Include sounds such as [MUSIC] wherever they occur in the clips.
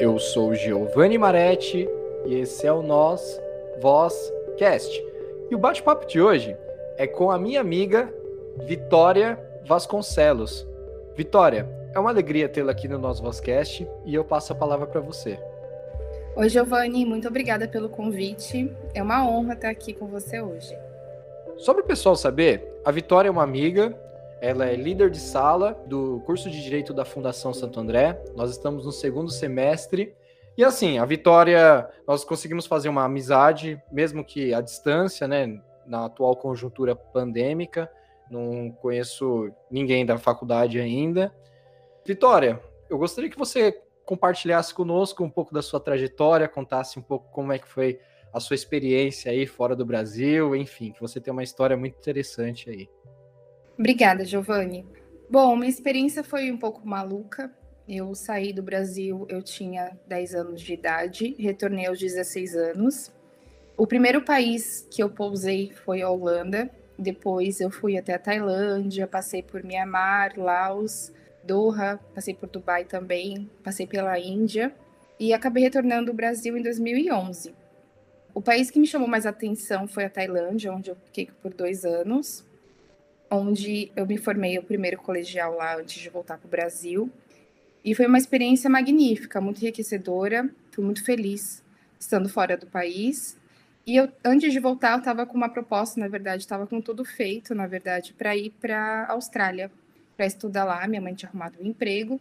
Eu sou Giovanni Maretti e esse é o Nós Voz Cast. E o bate-papo de hoje é com a minha amiga Vitória Vasconcelos. Vitória, é uma alegria tê-la aqui no Nós Vozcast e eu passo a palavra para você. Oi, Giovanni, muito obrigada pelo convite. É uma honra estar aqui com você hoje. Só para o pessoal saber, a Vitória é uma amiga ela é líder de sala do curso de Direito da Fundação Santo André. Nós estamos no segundo semestre. E assim, a Vitória, nós conseguimos fazer uma amizade, mesmo que à distância, né? Na atual conjuntura pandêmica. Não conheço ninguém da faculdade ainda. Vitória, eu gostaria que você compartilhasse conosco um pouco da sua trajetória, contasse um pouco como é que foi a sua experiência aí fora do Brasil, enfim, que você tem uma história muito interessante aí. Obrigada, Giovanni. Bom, minha experiência foi um pouco maluca. Eu saí do Brasil, eu tinha 10 anos de idade, retornei aos 16 anos. O primeiro país que eu pousei foi a Holanda. Depois eu fui até a Tailândia, passei por Myanmar, Laos, Doha, passei por Dubai também, passei pela Índia e acabei retornando ao Brasil em 2011. O país que me chamou mais atenção foi a Tailândia, onde eu fiquei por dois anos onde eu me formei o primeiro colegial lá antes de voltar para o Brasil. E foi uma experiência magnífica, muito enriquecedora. Fui muito feliz estando fora do país. E eu, antes de voltar, eu estava com uma proposta, na verdade, estava com tudo feito, na verdade, para ir para a Austrália, para estudar lá. Minha mãe tinha arrumado um emprego,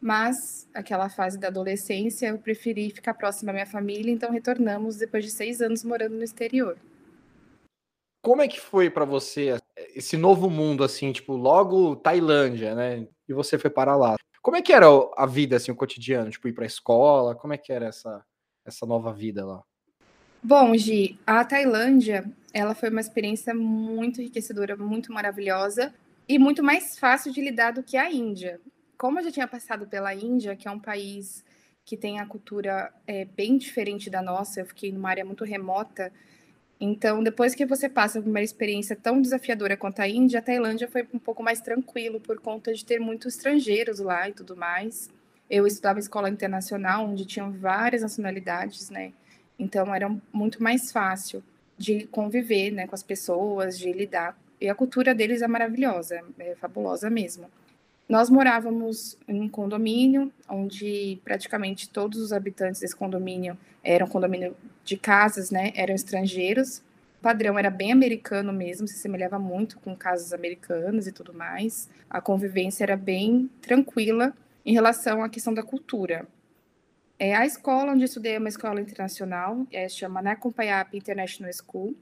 mas aquela fase da adolescência eu preferi ficar próxima à minha família, então retornamos depois de seis anos morando no exterior. Como é que foi para você esse novo mundo, assim, tipo, logo Tailândia, né? E você foi para lá. Como é que era a vida, assim, o cotidiano? Tipo, ir para a escola? Como é que era essa, essa nova vida lá? Bom, Gi, a Tailândia, ela foi uma experiência muito enriquecedora, muito maravilhosa e muito mais fácil de lidar do que a Índia. Como eu já tinha passado pela Índia, que é um país que tem a cultura é, bem diferente da nossa, eu fiquei numa área muito remota, então, depois que você passa por uma experiência tão desafiadora quanto a Índia, a Tailândia foi um pouco mais tranquilo por conta de ter muitos estrangeiros lá e tudo mais. Eu estudava escola internacional, onde tinham várias nacionalidades, né? Então, era muito mais fácil de conviver né, com as pessoas, de lidar. E a cultura deles é maravilhosa, é fabulosa mesmo. Nós morávamos em um condomínio onde praticamente todos os habitantes desse condomínio eram condomínio de casas, né? Eram estrangeiros. O padrão era bem americano mesmo, se semelhava muito com casas americanas e tudo mais. A convivência era bem tranquila em relação à questão da cultura. É, a escola onde eu estudei é uma escola internacional, é, chama Nakumpayap International School,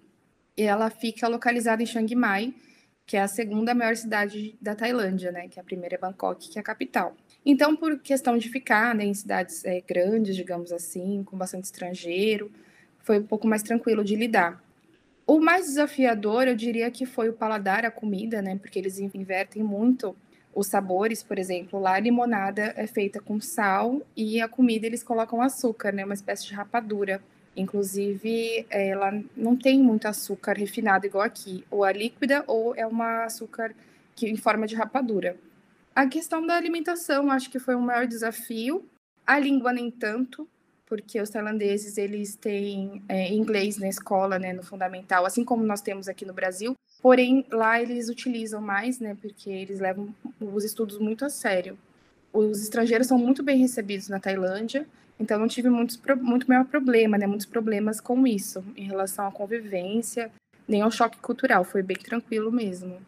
e ela fica localizada em Chiang Mai, que é a segunda maior cidade da Tailândia, né? Que a primeira é Bangkok, que é a capital. Então, por questão de ficar né, em cidades é, grandes, digamos assim, com bastante estrangeiro, foi um pouco mais tranquilo de lidar. O mais desafiador, eu diria que foi o paladar, a comida, né? Porque eles invertem muito os sabores, por exemplo, lá a limonada é feita com sal e a comida eles colocam açúcar, né? Uma espécie de rapadura. Inclusive, ela não tem muito açúcar refinado igual aqui. Ou a líquida ou é uma açúcar que em forma de rapadura. A questão da alimentação, acho que foi um maior desafio. A língua nem tanto, porque os tailandeses eles têm é, inglês na escola, né, no fundamental, assim como nós temos aqui no Brasil. Porém, lá eles utilizam mais, né, porque eles levam os estudos muito a sério. Os estrangeiros são muito bem recebidos na Tailândia então, não tive muitos, muito maior problema, né? Muitos problemas com isso, em relação à convivência, nem ao choque cultural. Foi bem tranquilo mesmo.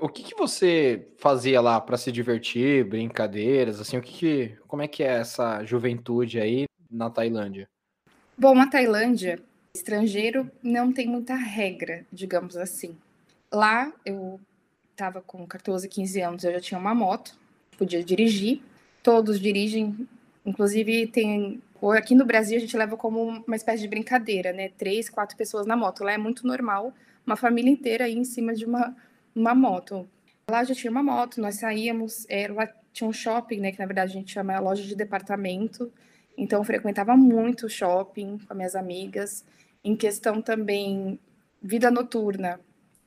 O que, que você fazia lá para se divertir, brincadeiras, assim, o que, que como é que é essa juventude aí na Tailândia? Bom, na Tailândia, estrangeiro não tem muita regra, digamos assim. Lá eu estava com 14, 15 anos, eu já tinha uma moto, podia dirigir. Todos dirigem Inclusive, tem. Aqui no Brasil, a gente leva como uma espécie de brincadeira, né? Três, quatro pessoas na moto. Lá é muito normal uma família inteira aí em cima de uma, uma moto. Lá já tinha uma moto, nós saíamos, é, lá tinha um shopping, né? Que na verdade a gente chama loja de departamento. Então, eu frequentava muito shopping com minhas amigas. Em questão também vida noturna,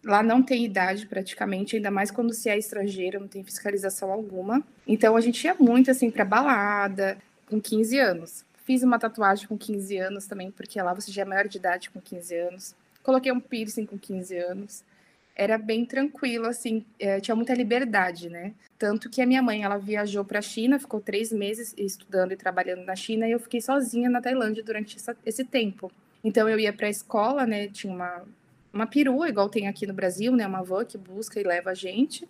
Lá não tem idade praticamente, ainda mais quando se é estrangeiro, não tem fiscalização alguma. Então a gente ia muito assim para balada, com 15 anos. Fiz uma tatuagem com 15 anos também, porque lá você já é maior de idade com 15 anos. Coloquei um piercing com 15 anos. Era bem tranquilo, assim, é, tinha muita liberdade, né? Tanto que a minha mãe, ela viajou para a China, ficou três meses estudando e trabalhando na China, e eu fiquei sozinha na Tailândia durante essa, esse tempo. Então eu ia para a escola, né? Tinha uma, uma perua, igual tem aqui no Brasil, né? Uma van que busca e leva a gente.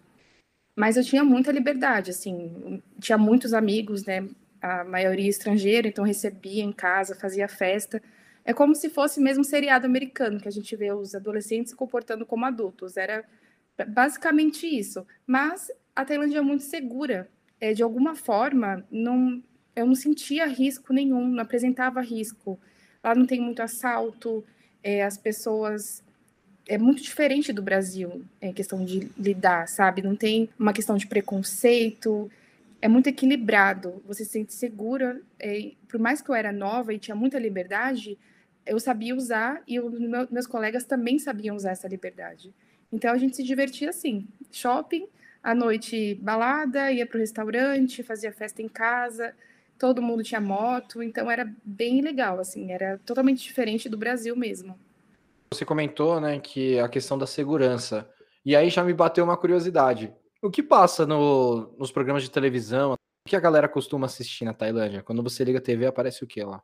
Mas eu tinha muita liberdade, assim, tinha muitos amigos, né? A maioria estrangeira, então recebia em casa, fazia festa. É como se fosse mesmo um seriado americano, que a gente vê os adolescentes se comportando como adultos. Era basicamente isso. Mas a Tailândia é muito segura. É, de alguma forma, não, eu não sentia risco nenhum, não apresentava risco. Lá não tem muito assalto, é, as pessoas é muito diferente do Brasil em questão de lidar, sabe? Não tem uma questão de preconceito, é muito equilibrado. Você se sente segura. É, por mais que eu era nova e tinha muita liberdade, eu sabia usar e os meus colegas também sabiam usar essa liberdade. Então a gente se divertia assim, shopping, à noite balada, ia para o restaurante, fazia festa em casa todo mundo tinha moto, então era bem legal, assim, era totalmente diferente do Brasil mesmo. Você comentou, né, que a questão da segurança. E aí já me bateu uma curiosidade. O que passa no, nos programas de televisão? O que a galera costuma assistir na Tailândia? Quando você liga a TV, aparece o que lá?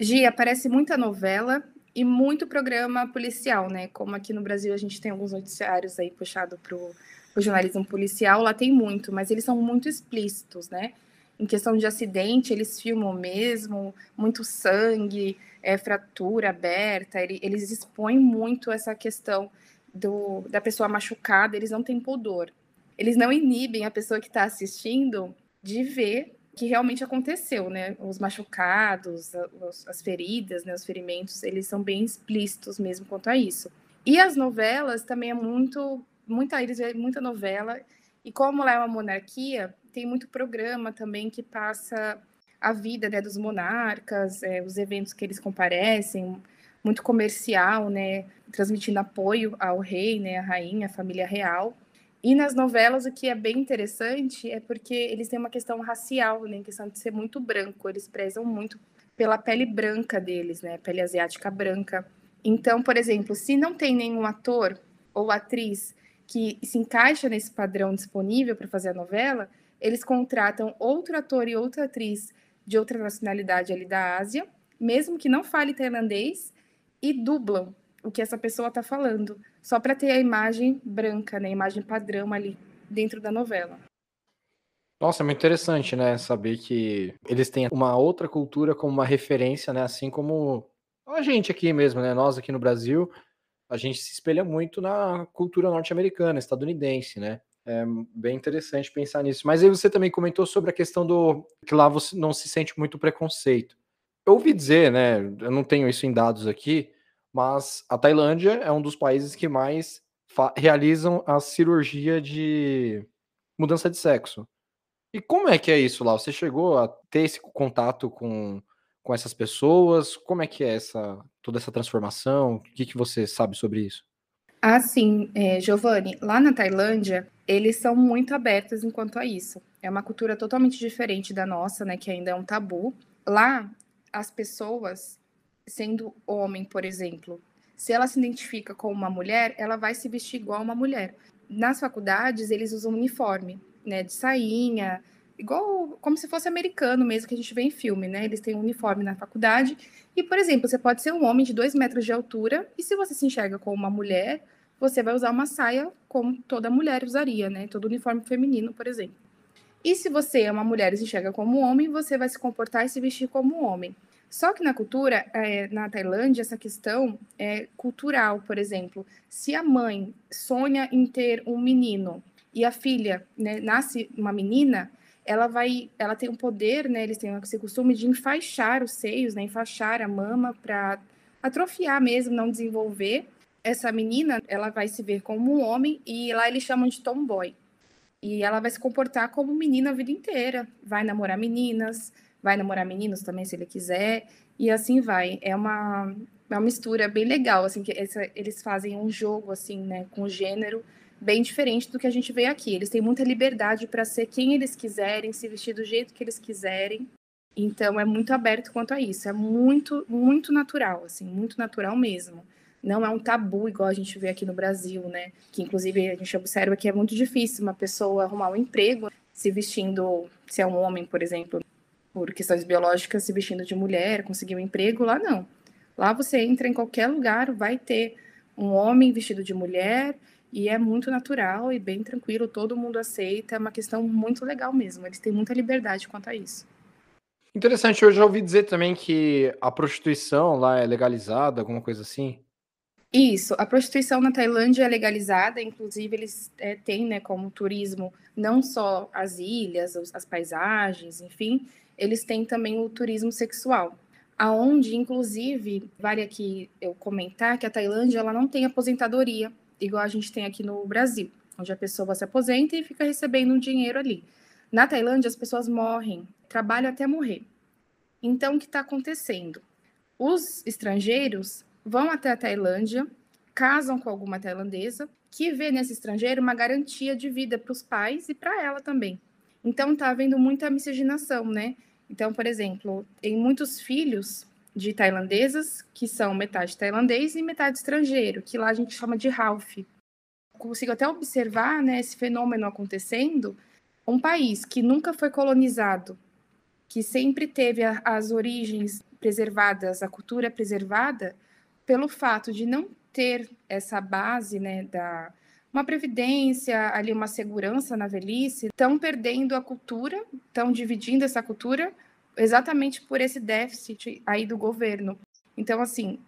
Gi, aparece muita novela e muito programa policial, né? Como aqui no Brasil a gente tem alguns noticiários aí puxado pro, pro jornalismo policial, lá tem muito, mas eles são muito explícitos, né? em questão de acidente, eles filmam mesmo, muito sangue, é, fratura aberta, eles expõem muito essa questão do, da pessoa machucada, eles não têm pudor. Eles não inibem a pessoa que está assistindo de ver que realmente aconteceu, né? Os machucados, as feridas, né? os ferimentos, eles são bem explícitos mesmo quanto a isso. E as novelas também é muito, muita, eles muita novela, e como lá é uma monarquia, tem muito programa também que passa a vida né, dos monarcas, é, os eventos que eles comparecem, muito comercial, né, transmitindo apoio ao rei, né, à rainha, à família real. E nas novelas o que é bem interessante é porque eles têm uma questão racial, né, questão de ser muito branco, eles prezam muito pela pele branca deles, né, pele asiática branca. Então, por exemplo, se não tem nenhum ator ou atriz que se encaixa nesse padrão disponível para fazer a novela, eles contratam outro ator e outra atriz de outra nacionalidade ali da Ásia, mesmo que não fale tailandês, e dublam o que essa pessoa está falando, só para ter a imagem branca, né, a imagem padrão ali dentro da novela. Nossa, é muito interessante, né, saber que eles têm uma outra cultura como uma referência, né, assim como a gente aqui mesmo, né, nós aqui no Brasil, a gente se espelha muito na cultura norte-americana, estadunidense, né? É bem interessante pensar nisso. Mas aí você também comentou sobre a questão do que lá você não se sente muito preconceito. Eu ouvi dizer, né? Eu não tenho isso em dados aqui, mas a Tailândia é um dos países que mais realizam a cirurgia de mudança de sexo. E como é que é isso lá? Você chegou a ter esse contato com, com essas pessoas? Como é que é essa toda essa transformação? O que, que você sabe sobre isso? Ah, sim, é, Giovanni, lá na Tailândia, eles são muito abertos enquanto a isso. É uma cultura totalmente diferente da nossa, né, que ainda é um tabu. Lá, as pessoas, sendo homem, por exemplo, se ela se identifica como uma mulher, ela vai se vestir igual uma mulher. Nas faculdades, eles usam uniforme, né, de sainha, igual como se fosse americano mesmo, que a gente vê em filme, né? Eles têm um uniforme na faculdade. E, por exemplo, você pode ser um homem de dois metros de altura, e se você se enxerga como uma mulher, você vai usar uma saia como toda mulher usaria, né? Todo uniforme feminino, por exemplo. E se você é uma mulher e se enxerga como homem, você vai se comportar e se vestir como homem. Só que na cultura, é, na Tailândia, essa questão é cultural, por exemplo. Se a mãe sonha em ter um menino e a filha né, nasce uma menina, ela vai, ela tem um poder, né? Eles têm esse costume de enfaixar os seios, né? Enfaixar a mama para atrofiar mesmo, não desenvolver. Essa menina, ela vai se ver como um homem e lá eles chamam de tomboy. E ela vai se comportar como menina a vida inteira. Vai namorar meninas, vai namorar meninos também se ele quiser e assim vai. É uma, é uma mistura bem legal, assim que essa, eles fazem um jogo assim, né, com gênero bem diferente do que a gente vê aqui. Eles têm muita liberdade para ser quem eles quiserem, se vestir do jeito que eles quiserem. Então é muito aberto quanto a isso, é muito, muito natural, assim, muito natural mesmo. Não é um tabu igual a gente vê aqui no Brasil, né? Que inclusive a gente observa que é muito difícil uma pessoa arrumar um emprego se vestindo, se é um homem, por exemplo, por questões biológicas, se vestindo de mulher, conseguir um emprego, lá não. Lá você entra em qualquer lugar, vai ter um homem vestido de mulher e é muito natural e bem tranquilo, todo mundo aceita, é uma questão muito legal mesmo. Eles têm muita liberdade quanto a isso. Interessante, eu já ouvi dizer também que a prostituição lá é legalizada, alguma coisa assim. Isso, a prostituição na Tailândia é legalizada, inclusive eles é, têm né, como turismo não só as ilhas, as paisagens, enfim, eles têm também o turismo sexual aonde inclusive vale aqui eu comentar que a Tailândia ela não tem aposentadoria igual a gente tem aqui no Brasil, onde a pessoa se aposenta e fica recebendo um dinheiro ali. Na Tailândia as pessoas morrem, trabalham até morrer. Então o que está acontecendo? Os estrangeiros vão até a Tailândia, casam com alguma tailandesa que vê nesse estrangeiro uma garantia de vida para os pais e para ela também. Então está havendo muita miscigenação, né? Então, por exemplo, tem muitos filhos de tailandesas que são metade tailandês e metade estrangeiro, que lá a gente chama de Ralph. Consigo até observar né, esse fenômeno acontecendo. Um país que nunca foi colonizado, que sempre teve as origens preservadas, a cultura preservada, pelo fato de não ter essa base né, da, uma previdência, ali uma segurança na velhice, estão perdendo a cultura, estão dividindo essa cultura exatamente por esse déficit aí do governo. Então, assim,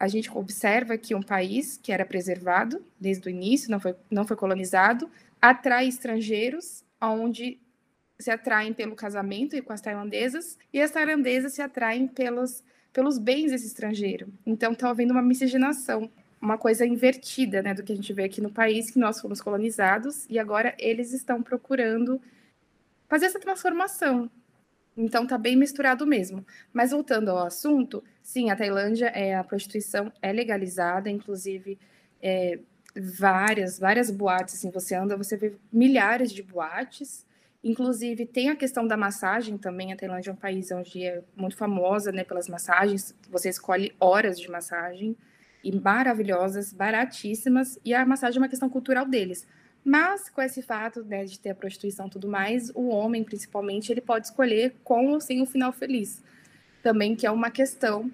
a gente observa que um país que era preservado desde o início, não foi, não foi colonizado, atrai estrangeiros, onde se atraem pelo casamento com as tailandesas, e as tailandesas se atraem pelos, pelos bens desse estrangeiro. Então, está havendo uma miscigenação uma coisa invertida, né, do que a gente vê aqui no país, que nós fomos colonizados e agora eles estão procurando fazer essa transformação. Então tá bem misturado mesmo. Mas voltando ao assunto, sim, a Tailândia é a prostituição é legalizada, inclusive é, várias várias boates, assim, você anda, você vê milhares de boates. Inclusive tem a questão da massagem também. A Tailândia é um país onde é muito famosa, né, pelas massagens. Você escolhe horas de massagem e maravilhosas, baratíssimas, e a massagem é uma questão cultural deles. Mas com esse fato né, de ter a prostituição e tudo mais, o homem, principalmente, ele pode escolher com ou sem um final feliz. Também que é uma questão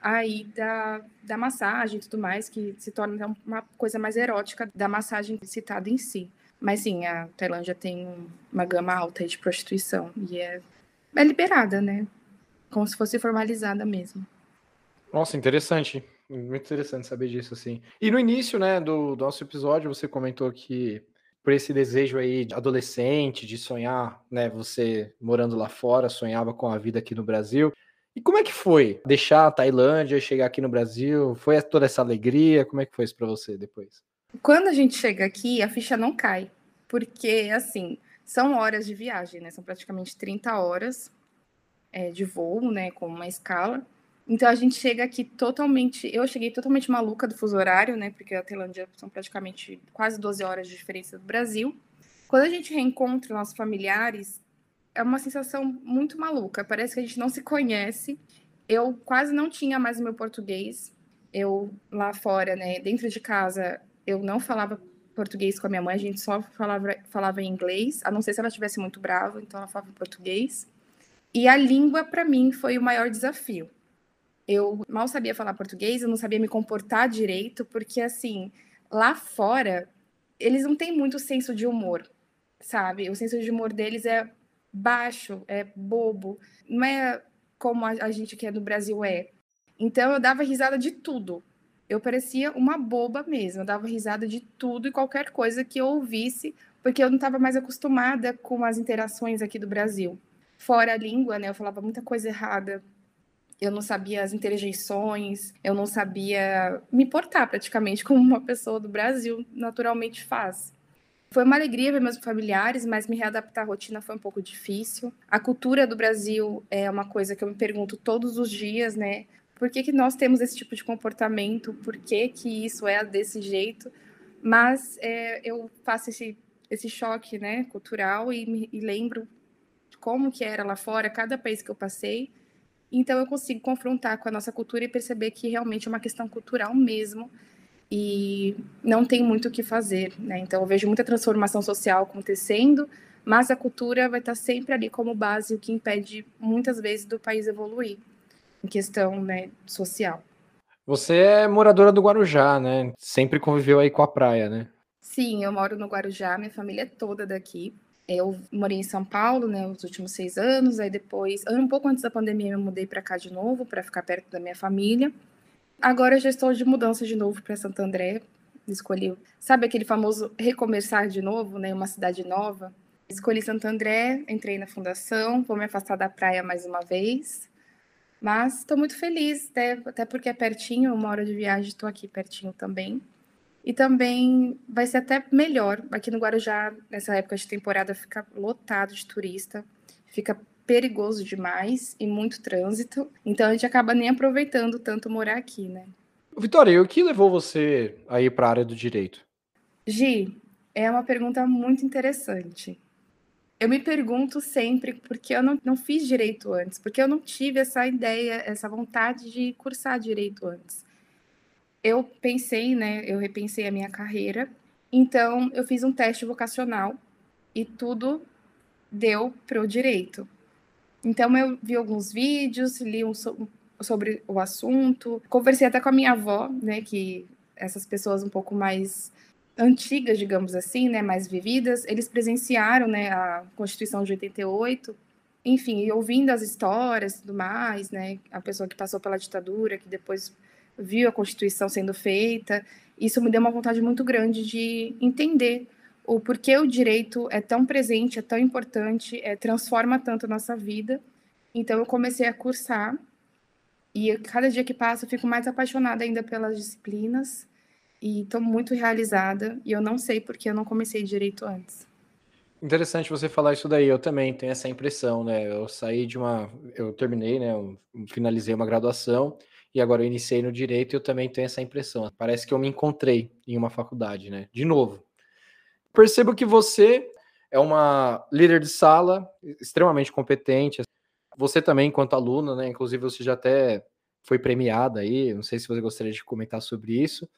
aí da, da massagem e tudo mais, que se torna uma coisa mais erótica da massagem citada em si. Mas sim, a Tailândia tem uma gama alta de prostituição e é, é liberada, né? Como se fosse formalizada mesmo. Nossa, interessante. Muito interessante saber disso, assim. E no início, né, do, do nosso episódio, você comentou que por esse desejo aí de adolescente, de sonhar, né, você morando lá fora, sonhava com a vida aqui no Brasil. E como é que foi deixar a Tailândia e chegar aqui no Brasil? Foi toda essa alegria? Como é que foi isso para você depois? Quando a gente chega aqui, a ficha não cai, porque assim, são horas de viagem, né? São praticamente 30 horas é, de voo, né, com uma escala. Então a gente chega aqui totalmente. Eu cheguei totalmente maluca do fuso horário, né? Porque a Tailândia são praticamente quase 12 horas de diferença do Brasil. Quando a gente reencontra nossos familiares, é uma sensação muito maluca. Parece que a gente não se conhece. Eu quase não tinha mais o meu português. Eu lá fora, né? Dentro de casa, eu não falava português com a minha mãe, a gente só falava, falava em inglês, a não ser se ela estivesse muito brava, então ela falava português. E a língua, para mim, foi o maior desafio eu mal sabia falar português, eu não sabia me comportar direito, porque assim, lá fora, eles não têm muito senso de humor, sabe? O senso de humor deles é baixo, é bobo, não é como a, gente que é do Brasil é. Então eu dava risada de tudo. Eu parecia uma boba mesmo, eu dava risada de tudo e qualquer coisa que eu ouvisse, porque eu não estava mais acostumada com as interações aqui do Brasil. Fora a língua, né? Eu falava muita coisa errada, eu não sabia as interjeições, eu não sabia me portar praticamente [LAUGHS] como uma pessoa do Brasil naturalmente faz. Foi uma alegria ver meus familiares, mas me readaptar à rotina foi um pouco difícil. A cultura do Brasil é uma coisa que eu me pergunto todos os dias, né? Por que, que nós temos esse tipo de comportamento? Por que, que isso é desse jeito? Mas é, eu faço esse, esse choque né, cultural e, me, e lembro como que era lá fora, cada país que eu passei. Então eu consigo confrontar com a nossa cultura e perceber que realmente é uma questão cultural mesmo e não tem muito o que fazer, né? Então eu vejo muita transformação social acontecendo, mas a cultura vai estar sempre ali como base, o que impede muitas vezes do país evoluir em questão né, social. Você é moradora do Guarujá, né? Sempre conviveu aí com a praia, né? Sim, eu moro no Guarujá, minha família é toda daqui. Eu morei em São Paulo, né, os últimos seis anos, aí depois, um pouco antes da pandemia, eu mudei para cá de novo, para ficar perto da minha família. Agora já estou de mudança de novo para Santo André. Escolhi, sabe aquele famoso recomeçar de novo, né, uma cidade nova? Escolhi Santo André, entrei na fundação, vou me afastar da praia mais uma vez. Mas estou muito feliz, até, até porque é pertinho, uma hora de viagem, estou aqui pertinho também. E também vai ser até melhor. Aqui no Guarujá, nessa época de temporada, fica lotado de turista, fica perigoso demais e muito trânsito. Então a gente acaba nem aproveitando tanto morar aqui, né? Vitória, e o que levou você a ir para a área do direito? Gi, é uma pergunta muito interessante. Eu me pergunto sempre porque eu não, não fiz direito antes, porque eu não tive essa ideia, essa vontade de cursar direito antes. Eu pensei, né? Eu repensei a minha carreira, então eu fiz um teste vocacional e tudo deu para o direito. Então eu vi alguns vídeos, li um so sobre o assunto, conversei até com a minha avó, né? Que essas pessoas um pouco mais antigas, digamos assim, né, mais vividas, eles presenciaram, né, a Constituição de 88, enfim, e ouvindo as histórias e tudo mais, né, a pessoa que passou pela ditadura, que depois viu a Constituição sendo feita, isso me deu uma vontade muito grande de entender o porquê o direito é tão presente, é tão importante, é, transforma tanto a nossa vida. Então eu comecei a cursar e cada dia que passa eu fico mais apaixonada ainda pelas disciplinas e estou muito realizada e eu não sei porque eu não comecei direito antes. Interessante você falar isso daí. Eu também tenho essa impressão, né? Eu saí de uma, eu terminei, né? Eu finalizei uma graduação e agora eu iniciei no direito e eu também tenho essa impressão. Parece que eu me encontrei em uma faculdade, né? De novo. Percebo que você é uma líder de sala extremamente competente. Você também, enquanto aluna, né? Inclusive você já até foi premiada aí. Não sei se você gostaria de comentar sobre isso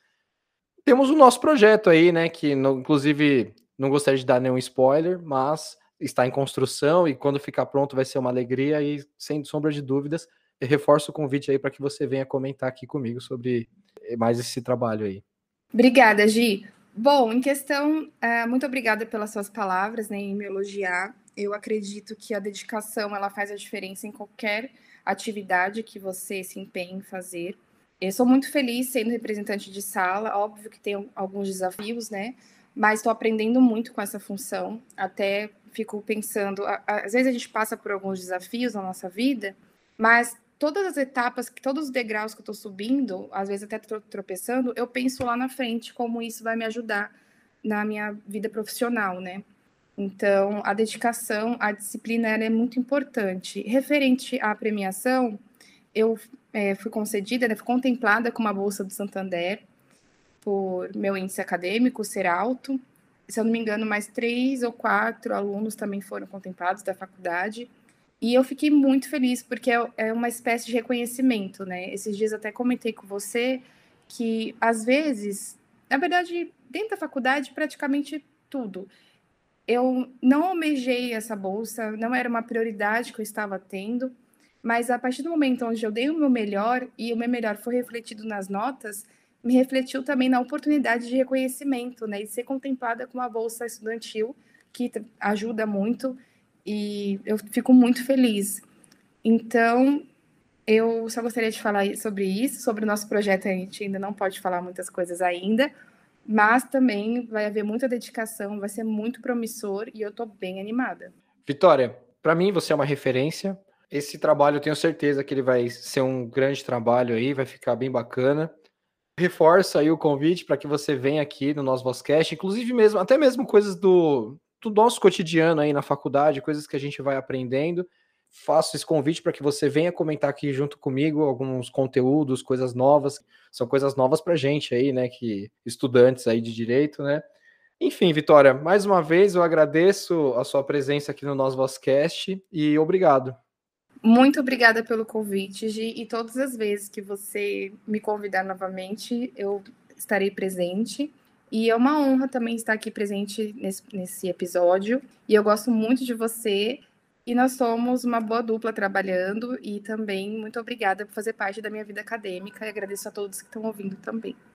temos o nosso projeto aí, né? Que inclusive não gostaria de dar nenhum spoiler, mas está em construção e quando ficar pronto vai ser uma alegria e sem sombra de dúvidas, reforço o convite aí para que você venha comentar aqui comigo sobre mais esse trabalho aí. Obrigada, Gi. Bom, em questão, é, muito obrigada pelas suas palavras, né, em me elogiar. Eu acredito que a dedicação ela faz a diferença em qualquer atividade que você se empenhe em fazer. Eu sou muito feliz sendo representante de sala, óbvio que tem alguns desafios, né? Mas estou aprendendo muito com essa função. Até fico pensando, às vezes a gente passa por alguns desafios na nossa vida, mas todas as etapas, todos os degraus que eu estou subindo, às vezes até tropeçando, eu penso lá na frente como isso vai me ajudar na minha vida profissional, né? Então, a dedicação, a disciplina, é muito importante. Referente à premiação, eu é, fui concedida, né, fui contemplada com uma bolsa do Santander por meu índice acadêmico ser alto. Se eu não me engano, mais três ou quatro alunos também foram contemplados da faculdade. E eu fiquei muito feliz, porque é, é uma espécie de reconhecimento, né? Esses dias até comentei com você que, às vezes, na verdade, dentro da faculdade, praticamente tudo. Eu não almejei essa bolsa, não era uma prioridade que eu estava tendo, mas a partir do momento onde eu dei o meu melhor e o meu melhor foi refletido nas notas, me refletiu também na oportunidade de reconhecimento, né, e ser contemplada com uma bolsa estudantil que ajuda muito e eu fico muito feliz. Então, eu só gostaria de falar sobre isso, sobre o nosso projeto, a gente ainda não pode falar muitas coisas ainda, mas também vai haver muita dedicação, vai ser muito promissor e eu estou bem animada. Vitória, para mim você é uma referência, esse trabalho eu tenho certeza que ele vai ser um grande trabalho aí, vai ficar bem bacana. Reforço aí o convite para que você venha aqui no nosso Vozcast, inclusive mesmo, até mesmo coisas do, do nosso cotidiano aí na faculdade, coisas que a gente vai aprendendo. Faço esse convite para que você venha comentar aqui junto comigo alguns conteúdos, coisas novas, são coisas novas para gente aí, né, que estudantes aí de direito, né? Enfim, Vitória, mais uma vez eu agradeço a sua presença aqui no nosso Vozcast e obrigado. Muito obrigada pelo convite, Gi, e todas as vezes que você me convidar novamente, eu estarei presente. E é uma honra também estar aqui presente nesse, nesse episódio. E eu gosto muito de você. E nós somos uma boa dupla trabalhando. E também muito obrigada por fazer parte da minha vida acadêmica. E agradeço a todos que estão ouvindo também.